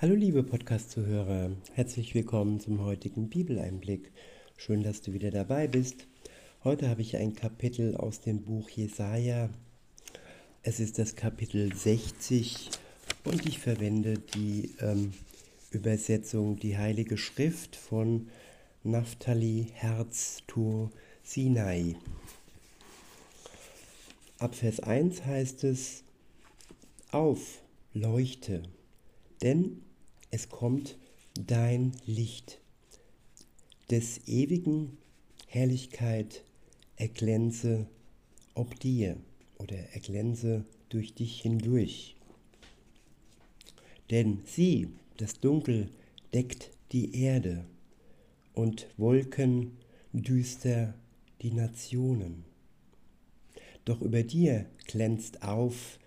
Hallo liebe Podcast-Zuhörer, herzlich willkommen zum heutigen Bibeleinblick. Schön, dass du wieder dabei bist. Heute habe ich ein Kapitel aus dem Buch Jesaja. Es ist das Kapitel 60 und ich verwende die ähm, Übersetzung Die Heilige Schrift von Naphtali Herz Tur Sinai. Ab Vers 1 heißt es, auf, leuchte, denn es kommt dein Licht. Des ewigen Herrlichkeit erglänze ob dir oder erglänze durch dich hindurch. Denn sieh, das Dunkel deckt die Erde und Wolken düster die Nationen. Doch über dir glänzt auf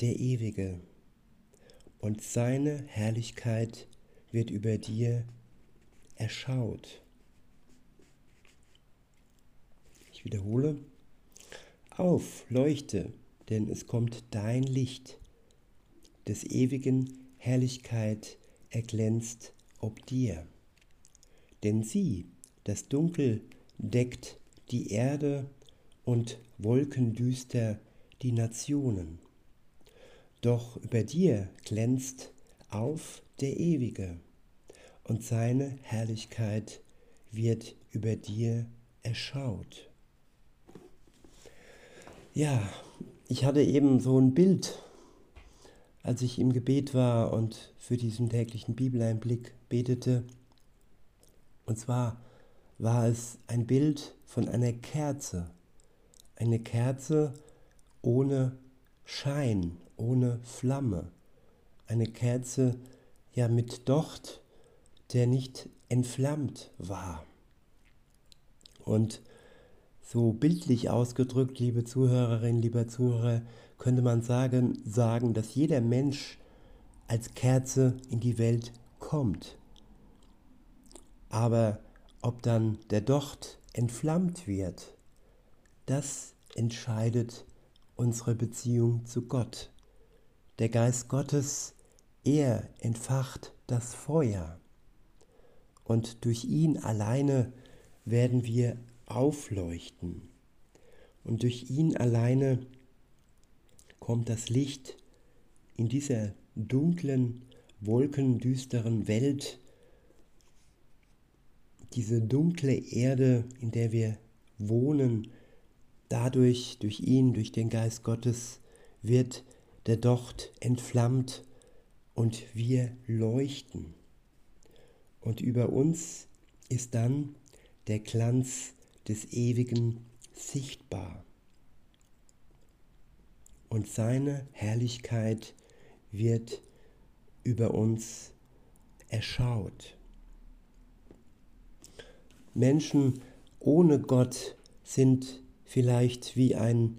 der Ewige und seine Herrlichkeit wird über dir erschaut. Ich wiederhole, auf, leuchte, denn es kommt dein Licht, des ewigen Herrlichkeit erglänzt ob dir. Denn sieh, das Dunkel deckt die Erde und wolkendüster die Nationen. Doch über dir glänzt auf der Ewige, und seine Herrlichkeit wird über dir erschaut. Ja, ich hatte eben so ein Bild, als ich im Gebet war und für diesen täglichen Bibeleinblick betete. Und zwar war es ein Bild von einer Kerze. Eine Kerze ohne Schein, ohne Flamme. Eine Kerze ja mit Docht, der nicht entflammt war. Und so bildlich ausgedrückt, liebe Zuhörerinnen, lieber Zuhörer, könnte man sagen, sagen, dass jeder Mensch als Kerze in die Welt kommt. Aber ob dann der Docht entflammt wird, das entscheidet unsere Beziehung zu Gott. Der Geist Gottes, er entfacht das Feuer. Und durch ihn alleine werden wir aufleuchten. Und durch ihn alleine kommt das Licht in dieser dunklen, wolkendüsteren Welt, diese dunkle Erde, in der wir wohnen, dadurch, durch ihn, durch den Geist Gottes, wird der Docht entflammt und wir leuchten. Und über uns ist dann der Glanz des Ewigen sichtbar. Und seine Herrlichkeit wird über uns erschaut. Menschen ohne Gott sind vielleicht wie ein,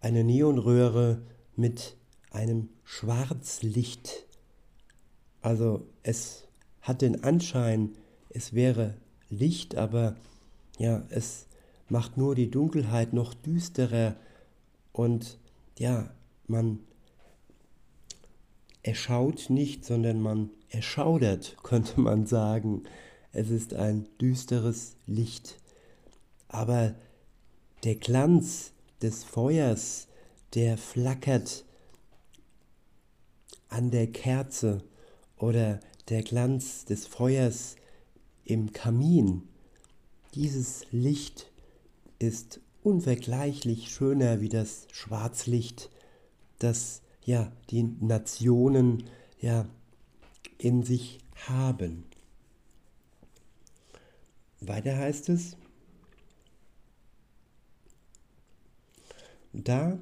eine Neonröhre mit einem Schwarzlicht. Also es hat den Anschein, es wäre Licht, aber ja, es macht nur die Dunkelheit noch düsterer und ja, man erschaut nicht, sondern man erschaudert, könnte man sagen. Es ist ein düsteres Licht. Aber der Glanz des Feuers, der flackert an der Kerze oder der Glanz des Feuers im Kamin. Dieses Licht ist unvergleichlich schöner wie das Schwarzlicht, das ja die Nationen ja in sich haben. Weiter heißt es, da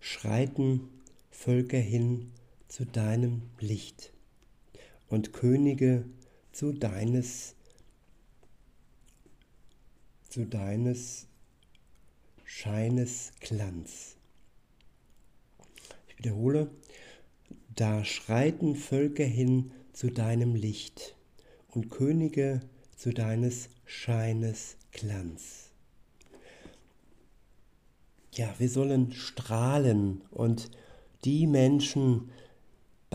schreiten Völker hin zu deinem Licht und Könige zu deines zu deines Scheines Glanz. Ich wiederhole, da schreiten Völker hin zu deinem Licht und Könige zu deines Scheines Glanz. Ja, wir sollen strahlen und die Menschen,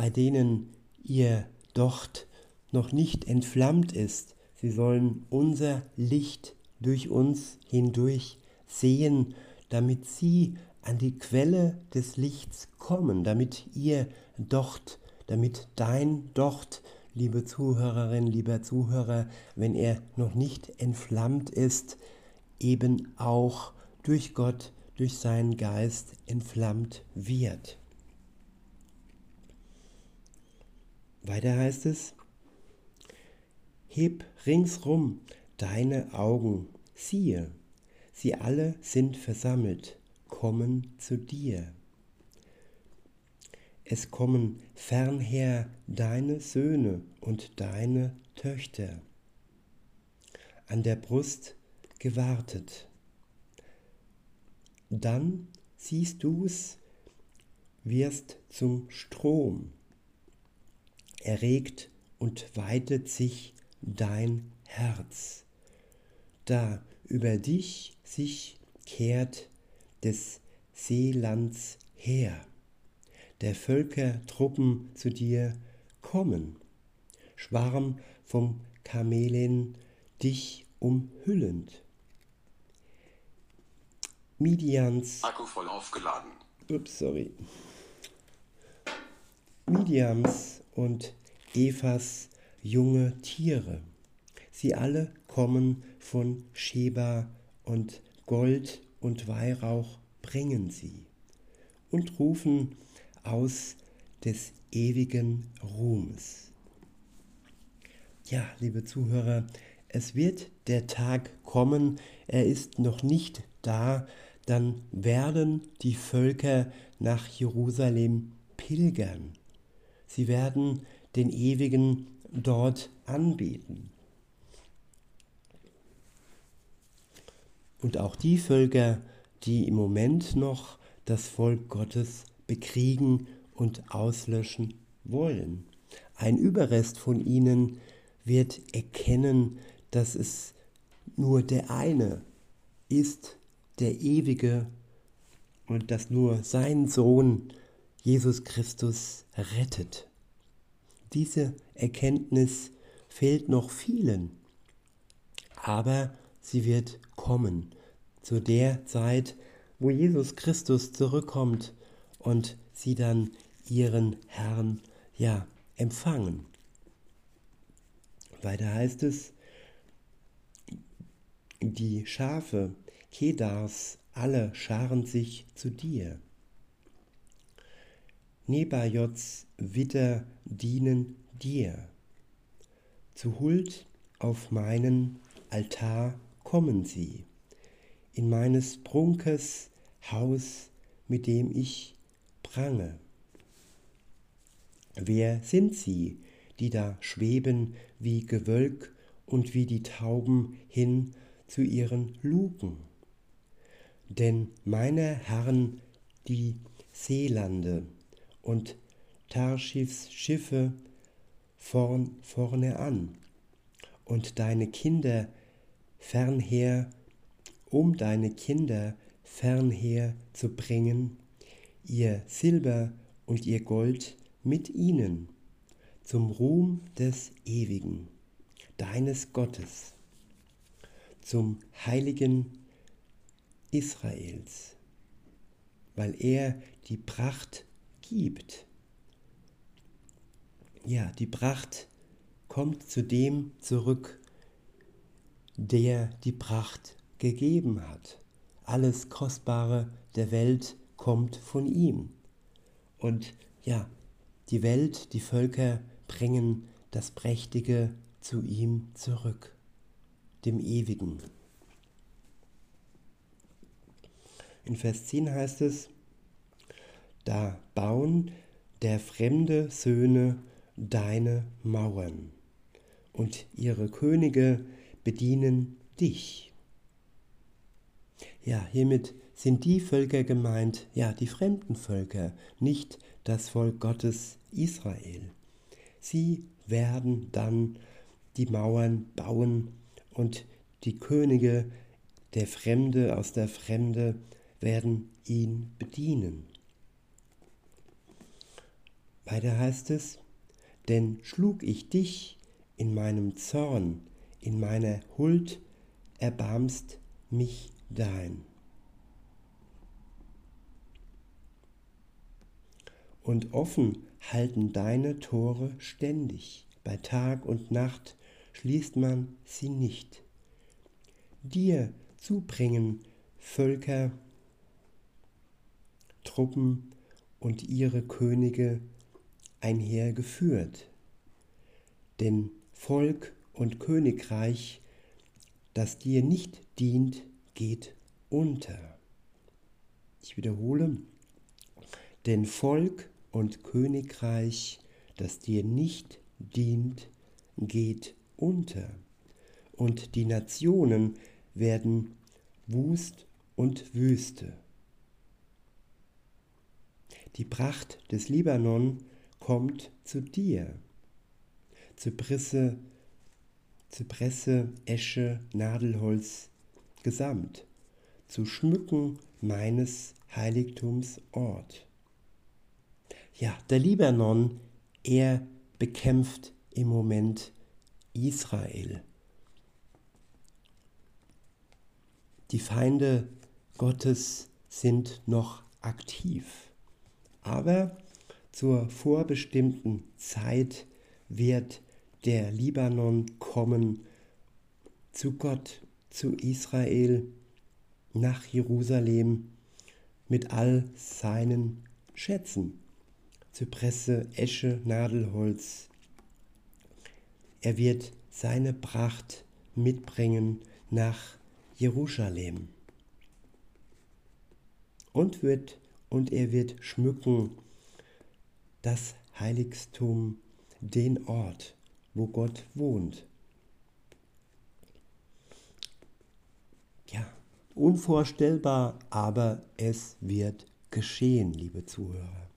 bei denen ihr dort noch nicht entflammt ist. Sie sollen unser Licht durch uns hindurch sehen, damit sie an die Quelle des Lichts kommen, damit ihr dort, damit dein dort, liebe Zuhörerin, lieber Zuhörer, wenn er noch nicht entflammt ist, eben auch durch Gott, durch seinen Geist entflammt wird. Weiter heißt es, heb ringsrum deine Augen, siehe, sie alle sind versammelt, kommen zu dir. Es kommen fernher deine Söhne und deine Töchter, an der Brust gewartet. Dann siehst du's, wirst zum Strom, erregt und weitet sich dein Herz, da über dich sich kehrt des Seelands her, der Völker Truppen zu dir kommen, Schwarm vom Kamelen dich umhüllend. Midians Akku voll aufgeladen. Ups, sorry. Midians und Evas junge Tiere. Sie alle kommen von Sheba und Gold und Weihrauch bringen sie und rufen aus des ewigen Ruhmes. Ja, liebe Zuhörer, es wird der Tag kommen, er ist noch nicht da, dann werden die Völker nach Jerusalem pilgern. Sie werden den Ewigen dort anbeten. Und auch die Völker, die im Moment noch das Volk Gottes bekriegen und auslöschen wollen. Ein Überrest von ihnen wird erkennen, dass es nur der eine ist, der ewige und dass nur sein Sohn Jesus Christus rettet. Diese Erkenntnis fehlt noch vielen, aber sie wird kommen zu der Zeit, wo Jesus Christus zurückkommt und sie dann ihren Herrn ja empfangen. Weiter heißt es, die Schafe Kedars alle scharen sich zu dir. Nebajots Witter dienen dir. Zu Huld auf meinen Altar kommen sie, in meines Prunkes Haus, mit dem ich prange. Wer sind sie, die da schweben wie Gewölk und wie die Tauben hin zu ihren Luken? Denn meine Herren, die Seelande und Tarschifs Schiffe vorn, vorne an. Und deine Kinder fernher, um deine Kinder fernher zu bringen, ihr Silber und ihr Gold mit ihnen, zum Ruhm des Ewigen, deines Gottes, zum heiligen Israels, weil er die Pracht gibt ja, die Pracht kommt zu dem zurück, der die Pracht gegeben hat. Alles Kostbare der Welt kommt von ihm. Und ja, die Welt, die Völker bringen das Prächtige zu ihm zurück, dem Ewigen. In Vers 10 heißt es, da bauen der fremde Söhne deine Mauern und ihre Könige bedienen dich. Ja, hiermit sind die Völker gemeint, ja, die fremden Völker, nicht das Volk Gottes Israel. Sie werden dann die Mauern bauen und die Könige der Fremde aus der Fremde werden ihn bedienen. Weiter heißt es, denn schlug ich dich in meinem Zorn, in meiner Huld erbarmst mich dein. Und offen halten deine Tore ständig, bei Tag und Nacht schließt man sie nicht. Dir zubringen Völker, Truppen und ihre Könige einhergeführt. Denn Volk und Königreich, das dir nicht dient, geht unter. Ich wiederhole, denn Volk und Königreich, das dir nicht dient, geht unter. Und die Nationen werden Wust und Wüste. Die Pracht des Libanon kommt zu dir. Zypresse, Zypresse, Esche, Nadelholz, gesamt, zu schmücken meines Heiligtums Ort. Ja, der Libanon, er bekämpft im Moment Israel. Die Feinde Gottes sind noch aktiv. Aber zur vorbestimmten Zeit wird der Libanon kommen zu Gott, zu Israel, nach Jerusalem mit all seinen Schätzen. Zypresse, Esche, Nadelholz. Er wird seine Pracht mitbringen nach Jerusalem. Und wird und er wird schmücken das Heiligtum, den Ort, wo Gott wohnt. Ja, unvorstellbar, aber es wird geschehen, liebe Zuhörer.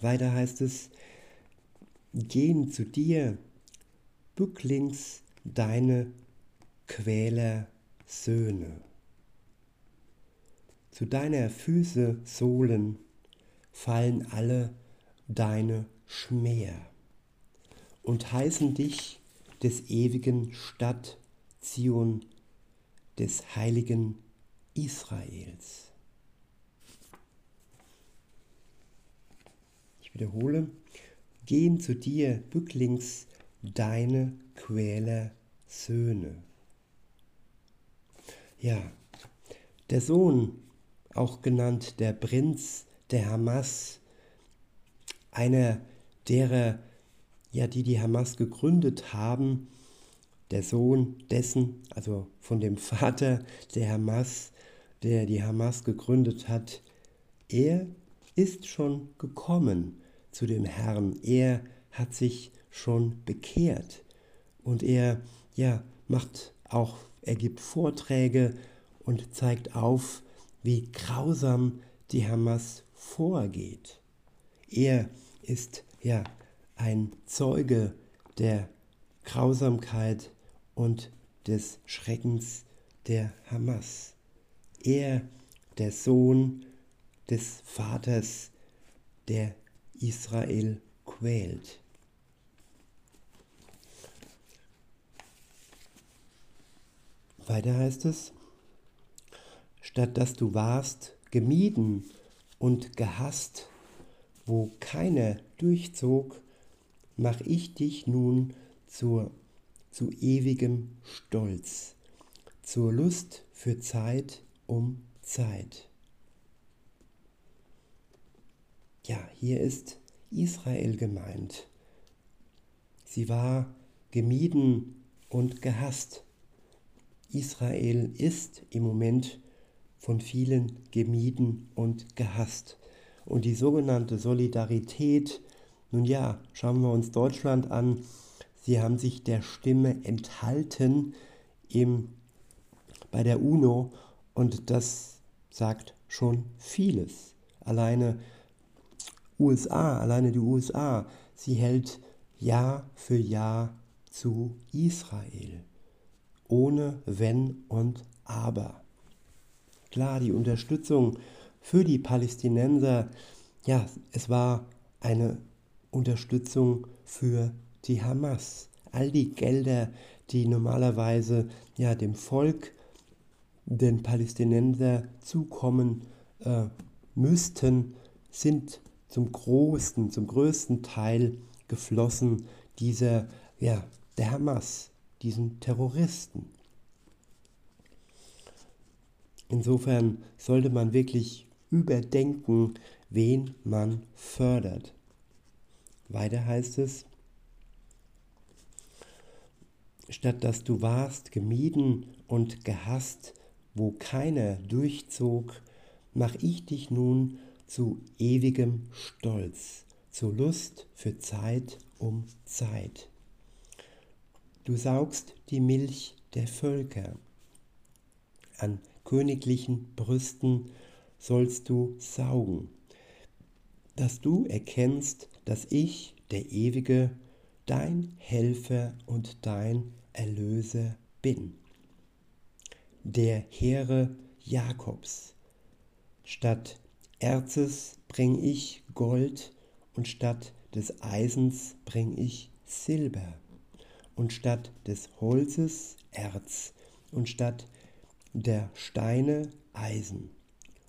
Weiter heißt es, gehen zu dir, bücklings deine Quäler Söhne zu deiner Füße Sohlen fallen alle deine Schmäher und heißen dich des ewigen Stadt Zion, des heiligen Israels. Ich wiederhole, gehen zu dir bücklings deine Quäler Söhne. Ja, der Sohn auch genannt der Prinz der Hamas, einer derer, ja, die die Hamas gegründet haben, der Sohn dessen, also von dem Vater der Hamas, der die Hamas gegründet hat, er ist schon gekommen zu dem Herrn. Er hat sich schon bekehrt und er ja macht auch er gibt Vorträge und zeigt auf, wie grausam die Hamas vorgeht. Er ist ja ein Zeuge der Grausamkeit und des Schreckens der Hamas. Er, der Sohn des Vaters, der Israel quält. Weiter heißt es, statt dass du warst gemieden und gehasst, wo keiner durchzog, mach ich dich nun zur, zu ewigem Stolz, zur Lust für Zeit um Zeit. Ja, hier ist Israel gemeint. Sie war gemieden und gehasst. Israel ist im Moment von vielen gemieden und gehasst. Und die sogenannte Solidarität, nun ja, schauen wir uns Deutschland an, sie haben sich der Stimme enthalten im, bei der UNO und das sagt schon vieles. Alleine USA, alleine die USA, sie hält Jahr für Jahr zu Israel, ohne Wenn und Aber klar, die Unterstützung für die Palästinenser, ja, es war eine Unterstützung für die Hamas. All die Gelder, die normalerweise ja dem Volk, den Palästinenser zukommen äh, müssten, sind zum großen, zum größten Teil geflossen dieser, ja, der Hamas, diesen Terroristen. Insofern sollte man wirklich überdenken, wen man fördert. Weiter heißt es, statt dass du warst gemieden und gehasst, wo keiner durchzog, mach ich dich nun zu ewigem Stolz, zur Lust für Zeit um Zeit. Du saugst die Milch der Völker. An königlichen Brüsten sollst du saugen, dass du erkennst, dass ich, der Ewige, dein Helfer und dein Erlöser bin. Der Heere Jakobs. Statt Erzes bring ich Gold und statt des Eisens bring ich Silber und statt des Holzes Erz und statt der Steine Eisen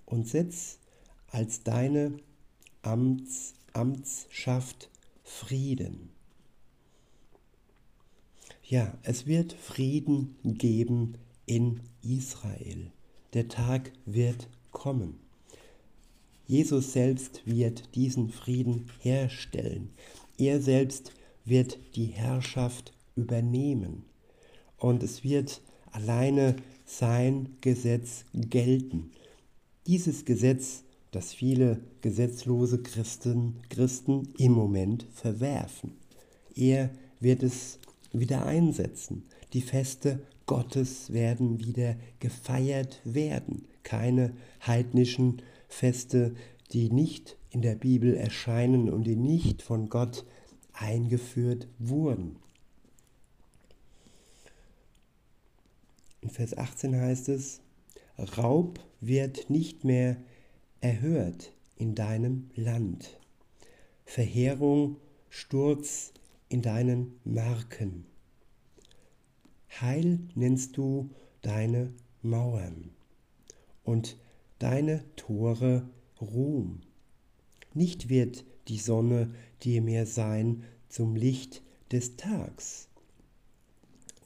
und setz als deine Amts, Amtsschaft Frieden. Ja, es wird Frieden geben in Israel. Der Tag wird kommen. Jesus selbst wird diesen Frieden herstellen. Er selbst wird die Herrschaft übernehmen. Und es wird alleine sein Gesetz gelten. Dieses Gesetz, das viele gesetzlose Christen, Christen im Moment verwerfen. Er wird es wieder einsetzen. Die Feste Gottes werden wieder gefeiert werden. Keine heidnischen Feste, die nicht in der Bibel erscheinen und die nicht von Gott eingeführt wurden. In Vers 18 heißt es, Raub wird nicht mehr erhört in deinem Land. Verheerung, Sturz in deinen Marken. Heil nennst du deine Mauern und deine Tore Ruhm. Nicht wird die Sonne dir mehr sein zum Licht des Tags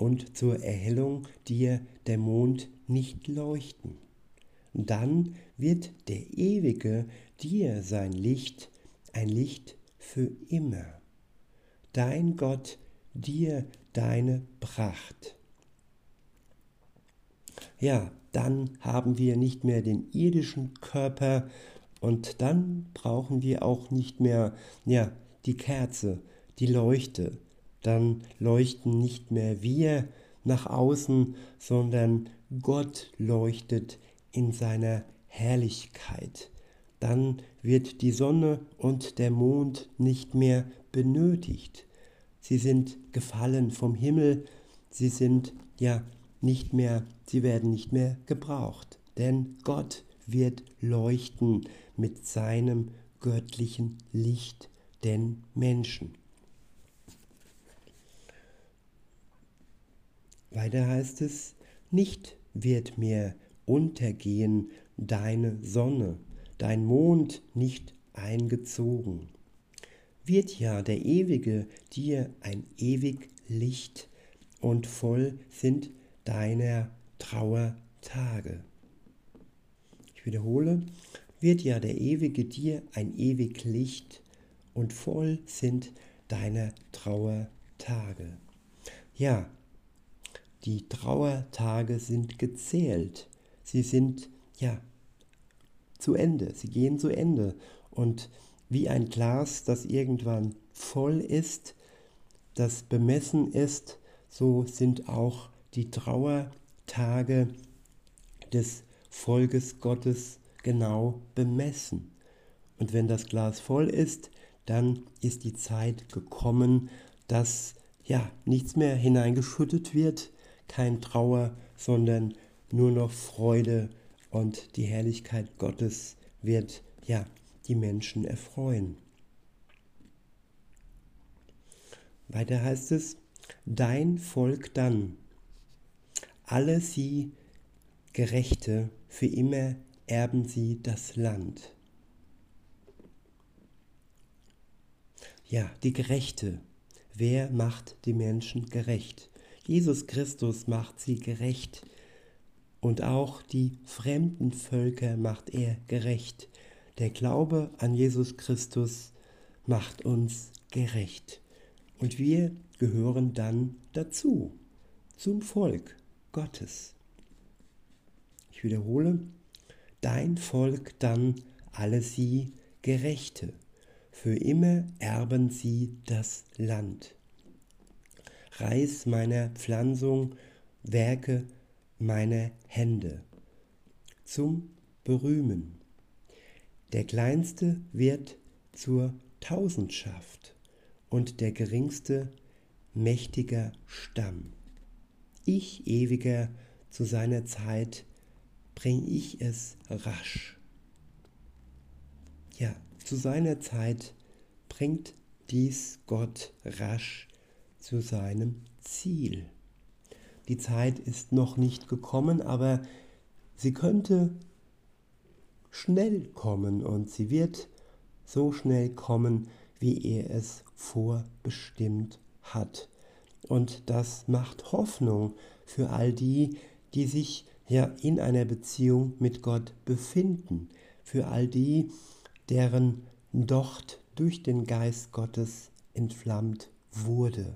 und zur Erhellung dir der Mond nicht leuchten. Dann wird der Ewige dir sein Licht, ein Licht für immer. Dein Gott dir deine Pracht. Ja, dann haben wir nicht mehr den irdischen Körper und dann brauchen wir auch nicht mehr ja, die Kerze, die Leuchte. Dann leuchten nicht mehr wir nach außen, sondern Gott leuchtet in seiner Herrlichkeit. Dann wird die Sonne und der Mond nicht mehr benötigt. Sie sind gefallen vom Himmel, sie sind ja nicht mehr, sie werden nicht mehr gebraucht, denn Gott wird leuchten mit seinem göttlichen Licht den Menschen. Weiter heißt es, nicht wird mehr untergehen deine Sonne, dein Mond nicht eingezogen. Wird ja der Ewige dir ein ewig Licht und voll sind deiner Trauertage. Ich wiederhole, wird ja der Ewige dir ein ewig Licht und voll sind deiner Trauertage. Ja, die Trauertage sind gezählt. Sie sind ja zu Ende. Sie gehen zu Ende. Und wie ein Glas, das irgendwann voll ist, das bemessen ist, so sind auch die Trauertage des Volkes Gottes genau bemessen. Und wenn das Glas voll ist, dann ist die Zeit gekommen, dass ja nichts mehr hineingeschüttet wird, kein Trauer, sondern nur noch Freude und die Herrlichkeit Gottes wird ja die Menschen erfreuen. Weiter heißt es, dein Volk dann, alle sie Gerechte, für immer erben sie das Land. Ja, die Gerechte. Wer macht die Menschen gerecht? Jesus Christus macht sie gerecht. Und auch die fremden Völker macht er gerecht. Der Glaube an Jesus Christus macht uns gerecht. Und wir gehören dann dazu, zum Volk Gottes. Ich wiederhole, dein Volk dann alle sie Gerechte für immer erben sie das Land. Reis meiner Pflanzung, Werke meiner Hände zum Berühmen. Der Kleinste wird zur Tausendschaft und der Geringste mächtiger Stamm. Ich ewiger zu seiner Zeit bring ich es rasch. Ja, zu seiner Zeit bringt dies Gott rasch zu seinem Ziel. Die Zeit ist noch nicht gekommen, aber sie könnte schnell kommen und sie wird so schnell kommen, wie er es vorbestimmt hat. Und das macht Hoffnung für all die, die sich ja in einer Beziehung mit Gott befinden, für all die, deren Docht durch den Geist Gottes entflammt wurde.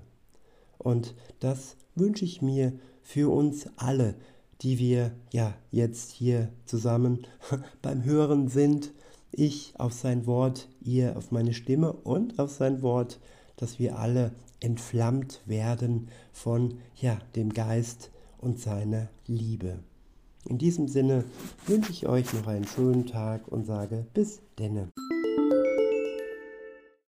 Und das wünsche ich mir für uns alle, die wir ja jetzt hier zusammen beim Hören sind. Ich auf sein Wort, ihr auf meine Stimme und auf sein Wort, dass wir alle entflammt werden von ja, dem Geist und seiner Liebe. In diesem Sinne wünsche ich euch noch einen schönen Tag und sage bis denne.